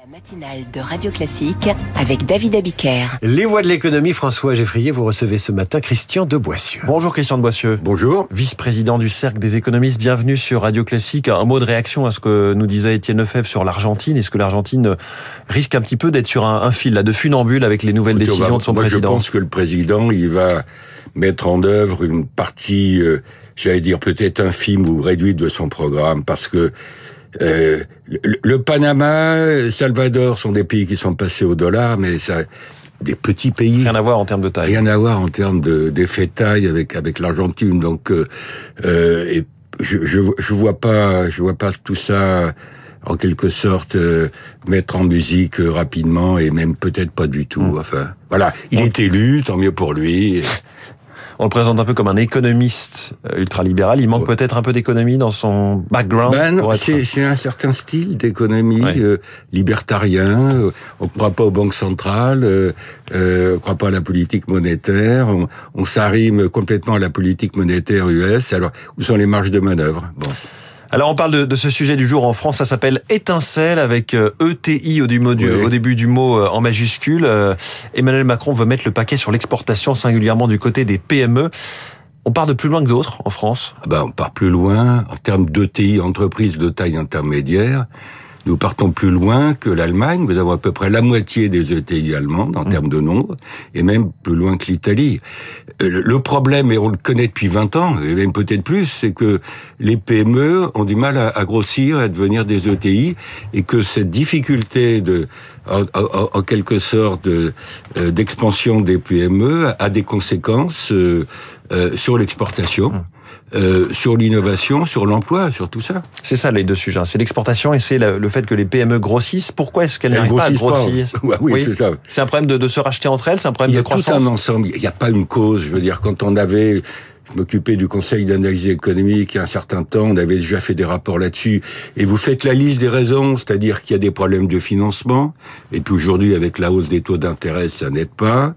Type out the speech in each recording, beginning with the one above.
La matinale de Radio Classique avec David Abiker. Les voix de l'économie, François Geffrier, vous recevez ce matin Christian de Boissieu. Bonjour Christian de Boissieu. Bonjour. Vice-président du Cercle des économistes, bienvenue sur Radio Classique. Un mot de réaction à ce que nous disait Étienne Lefebvre sur l'Argentine. Est-ce que l'Argentine risque un petit peu d'être sur un, fil là, de funambule avec les nouvelles décisions de son moi, président Je pense que le président, il va mettre en œuvre une partie, euh, j'allais dire peut-être infime ou réduite de son programme, parce que euh, le, le, Panama, Salvador sont des pays qui sont passés au dollar, mais ça, des petits pays. Rien à voir en termes de taille. Rien à voir en termes d'effet de, taille avec avec l'Argentine. Donc, euh, euh, et je, je je vois pas, je vois pas tout ça en quelque sorte euh, mettre en musique euh, rapidement et même peut-être pas du tout. Enfin, voilà, il est élu, tant mieux pour lui. On le présente un peu comme un économiste euh, ultralibéral. Il manque ouais. peut-être un peu d'économie dans son background. Ben non, c'est, c'est un certain style d'économie ouais. euh, libertarien. Euh, on ne croit pas aux banques centrales, euh, on ne croit pas à la politique monétaire. On, on s'arrime complètement à la politique monétaire US. Alors, où sont les marges de manœuvre? Bon. Alors on parle de, de, ce sujet du jour en France, ça s'appelle étincelle avec ETI au, du mot, oui. au début du mot en majuscule. Emmanuel Macron veut mettre le paquet sur l'exportation, singulièrement du côté des PME. On part de plus loin que d'autres en France ah ben, On part plus loin en termes d'ETI, entreprises de taille intermédiaire. Nous partons plus loin que l'Allemagne. Nous avons à peu près la moitié des ETI allemandes en mmh. termes de nombre, et même plus loin que l'Italie. Le problème, et on le connaît depuis 20 ans, et même peut-être plus, c'est que les PME ont du mal à, grossir, à devenir des ETI, et que cette difficulté de, en, en, en quelque sorte, d'expansion des PME a des conséquences euh, euh, sur l'exportation. Mmh. Euh, sur l'innovation, sur l'emploi, sur tout ça. C'est ça les deux sujets. C'est l'exportation et c'est le fait que les PME grossissent. Pourquoi est-ce qu'elles n'arrivent pas à grossir ouais, oui, oui. c'est ça. C'est un problème de, de, se racheter entre elles, c'est un problème de croissance. Il y a tout un ensemble. Il n'y a pas une cause. Je veux dire, quand on avait je m'occupais du conseil d'analyse économique il y a un certain temps, on avait déjà fait des rapports là-dessus, et vous faites la liste des raisons, c'est-à-dire qu'il y a des problèmes de financement, et puis aujourd'hui, avec la hausse des taux d'intérêt, ça n'aide pas.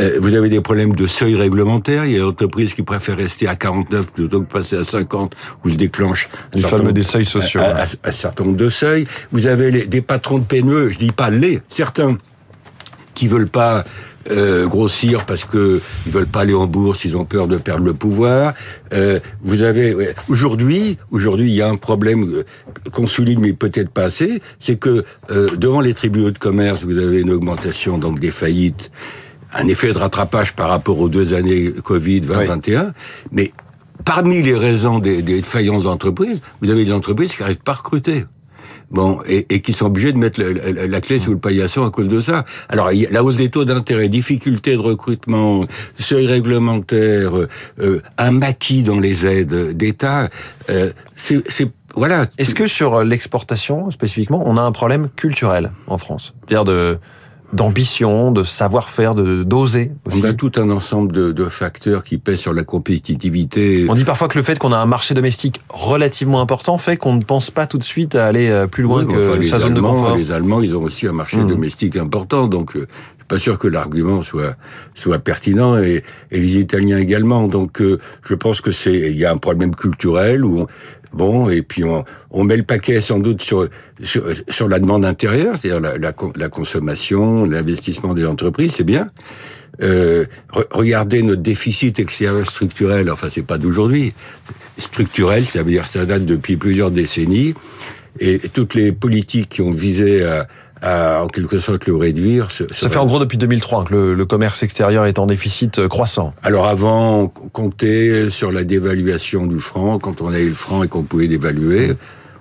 Euh, vous avez des problèmes de seuil réglementaire, il y a des entreprises qui préfèrent rester à 49 plutôt que passer à 50, où se déclenche les fameux des seuils sociaux. Un, certain nombre de seuils. Vous avez les, des patrons de PME, je dis pas les, certains, qui veulent pas euh, grossir parce que ils veulent pas aller en bourse, ils ont peur de perdre le pouvoir. Euh, vous avez ouais, aujourd'hui, aujourd'hui, il y a un problème euh, qu'on souligne mais peut-être pas assez, c'est que euh, devant les tribunaux de commerce, vous avez une augmentation donc des faillites, un effet de rattrapage par rapport aux deux années Covid 2021, oui. mais Parmi les raisons des, des faillances d'entreprises, vous avez des entreprises qui n'arrivent pas à recruter. Bon, et, qui sont obligés de mettre la, clé sous le paillasson à cause de ça. Alors, la hausse des taux d'intérêt, difficulté de recrutement, seuil réglementaire, euh, un maquis dans les aides d'État, euh, c'est voilà. Est-ce que sur l'exportation spécifiquement, on a un problème culturel en France, c'est-à-dire de d'ambition, de savoir-faire, de d'oser. On a tout un ensemble de, de, facteurs qui pèsent sur la compétitivité. On dit parfois que le fait qu'on a un marché domestique relativement important fait qu'on ne pense pas tout de suite à aller plus loin oui, que enfin, sa zone Allemands, de confort. Les Allemands, ils ont aussi un marché mmh. domestique important, donc euh, je suis pas sûr que l'argument soit soit pertinent et, et, les Italiens également. Donc euh, je pense que c'est il y a un problème culturel où on, Bon, et puis on, on, met le paquet sans doute sur, sur, sur la demande intérieure, c'est-à-dire la, la, la, consommation, l'investissement des entreprises, c'est bien. Euh, re regardez notre déficit extérieur structurel, enfin c'est pas d'aujourd'hui, structurel, ça veut dire ça date depuis plusieurs décennies, et toutes les politiques qui ont visé à, à, en quelque sorte le réduire. Ça fait en gros depuis 2003 que le, le, commerce extérieur est en déficit euh, croissant. Alors avant, on comptait sur la dévaluation du franc, quand on avait le franc et qu'on pouvait dévaluer.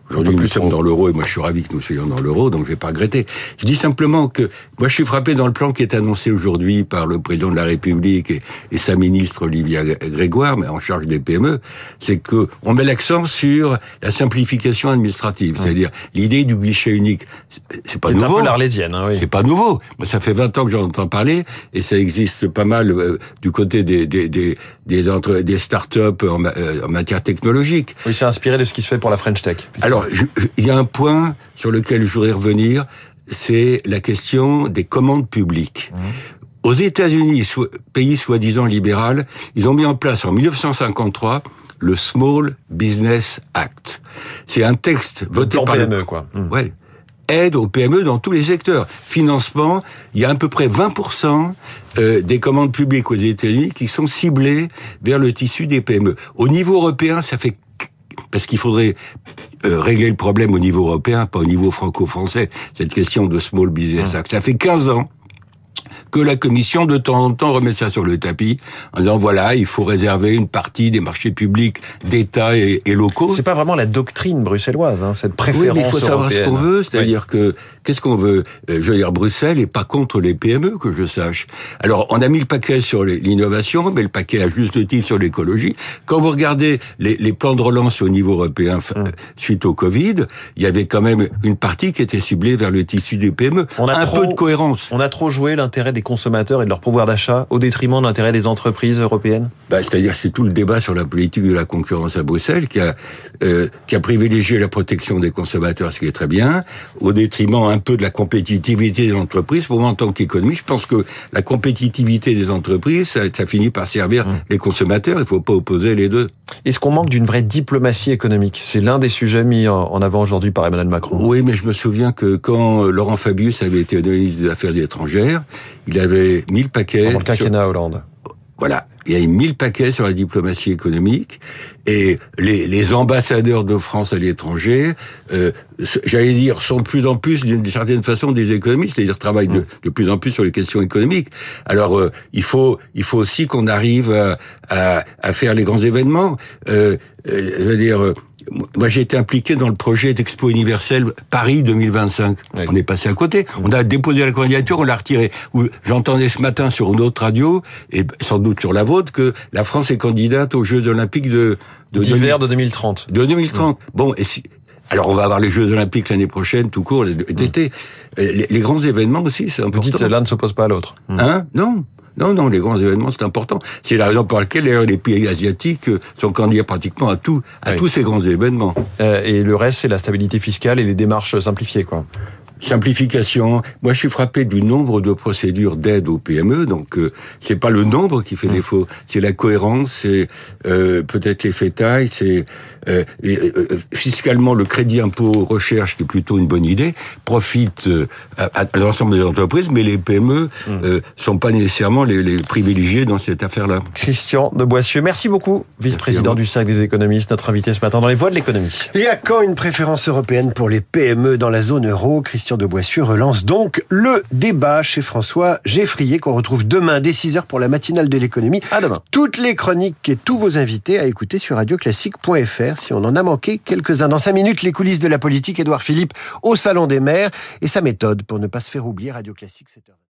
Aujourd'hui, nous sommes dans l'euro et moi je suis ravi que nous soyons dans l'euro, donc je vais pas regretter. Je dis simplement que moi je suis frappé dans le plan qui est annoncé aujourd'hui par le président de la République et, et, sa ministre Olivia Grégoire, mais en charge des PME, c'est que on met l'accent sur la simplification administrative, c'est-à-dire l'idée du guichet unique. C'est pas nouveau. C'est un peu l'arlésienne, hein, oui. C'est pas nouveau. Moi, ça fait 20 ans que j'en entends parler et ça existe pas mal euh, du côté des des des des, entre, des start-up en, euh, en, matière technologique. Oui, c'est inspiré de ce qui se fait pour la French Tech. Alors, il y a un point sur lequel je voudrais revenir, c'est la question des commandes publiques. Mmh. Aux États-Unis, pays soi-disant libéral, ils ont mis en place en 1953 le Small Business Act. C'est un texte voté par PME, le quoi. Mmh. Ouais. aide aux PME dans tous les secteurs. Financement, il y a à peu près 20% euh, des commandes publiques aux États-Unis qui sont ciblées vers le tissu des PME. Au niveau européen, ça fait parce qu'il faudrait euh, régler le problème au niveau européen, pas au niveau franco-français, cette question de Small Business Act. Ça fait 15 ans que la Commission de temps en temps remet ça sur le tapis en disant voilà il faut réserver une partie des marchés publics d'État et, et, locaux. C'est pas vraiment la doctrine bruxelloise, hein, cette préférence. Oui, mais il faut savoir ce qu'on veut, c'est-à-dire que qu'est-ce qu'on veut? Euh, Je veux dire Bruxelles est pas contre les PME que je sache. Alors on a mis le paquet sur l'innovation, mais le paquet à juste titre sur l'écologie. Quand vous regardez les, les, plans de relance au niveau européen hum. suite au Covid, il y avait quand même une partie qui était ciblée vers le tissu des PME. On a un trop, peu de cohérence. On a trop joué l'intérêt des consommateurs et de leur pouvoir d'achat au détriment de l'intérêt des entreprises européennes? Bah, C'est-à-dire c'est tout le débat sur la politique de la concurrence à Bruxelles qui a, euh, qui a privilégié la protection des consommateurs, ce qui est très bien, au détriment un peu de la compétitivité des entreprises. Pour moi, en tant qu'économiste, je pense que la compétitivité des entreprises, ça, ça finit par servir mmh. les consommateurs. Il ne faut pas opposer les deux. Est-ce qu'on manque d'une vraie diplomatie économique? C'est l'un des sujets mis en avant aujourd'hui par Emmanuel Macron. Oui, mais je me souviens que quand Laurent Fabius avait été ministre des Affaires étrangères, il avait mis le paquet. Pendant le quinquennat sur... Hollande. Voilà, il y a eu mille paquets sur la diplomatie économique et les, les ambassadeurs de France à l'étranger, euh, j'allais dire, sont de plus en plus, d'une certaine façon, des économistes, c'est-à-dire travaillent de, de, plus en plus sur les questions économiques. Alors, euh, il faut, il faut aussi qu'on arrive à, à, à, faire les grands événements. Euh, je veux dire moi, j'ai été impliqué dans le projet d'Expo universelle Paris 2025. Oui. On est passé à côté. On a déposé la candidature, on l'a retirée. J'entendais ce matin sur une autre radio, et sans doute sur la vôtre, que la France est candidate aux Jeux Olympiques de... D'hiver de, 2030. De 2030. Oui. Bon, et si... Alors on va avoir les Jeux Olympiques l'année prochaine, tout court, d'été. Les, les, grands événements aussi, c'est important. Vous dites l'un ne s'oppose pas à l'autre. Hein? Non, non, non, les grands événements, c'est important. C'est la raison pour laquelle les pays asiatiques sont candidats pratiquement à tout, à oui. tous ces grands événements. Euh, et le reste, c'est la stabilité fiscale et les démarches simplifiées, quoi. Simplification. Moi, je suis frappé du nombre de procédures d'aide aux PME. Donc, euh, c'est pas le nombre qui fait mmh. défaut, c'est la cohérence, c'est euh, peut-être l'effet taille, c'est euh, fiscalement le crédit impôt recherche qui est plutôt une bonne idée profite à, à l'ensemble des entreprises, mais les PME mmh. sont pas nécessairement les, les, privilégiés dans cette affaire-là. Christian de Boissieu, merci beaucoup, vice-président du Cercle des économistes, notre invité ce matin dans les voies de l'économie. Et à quand une préférence européenne pour les PME dans la zone euro, Christian de Boissieu relance donc le débat chez François Geffrier qu'on retrouve demain dès 6h pour la matinale de l'économie. À demain. Toutes les chroniques et tous vos invités à écouter sur radioclassique.fr si on en a manqué quelques-uns. Dans 5 minutes, les coulisses de la politique, Édouard Philippe au Salon des maires et sa méthode pour ne pas se faire oublier Radio Classique 7h.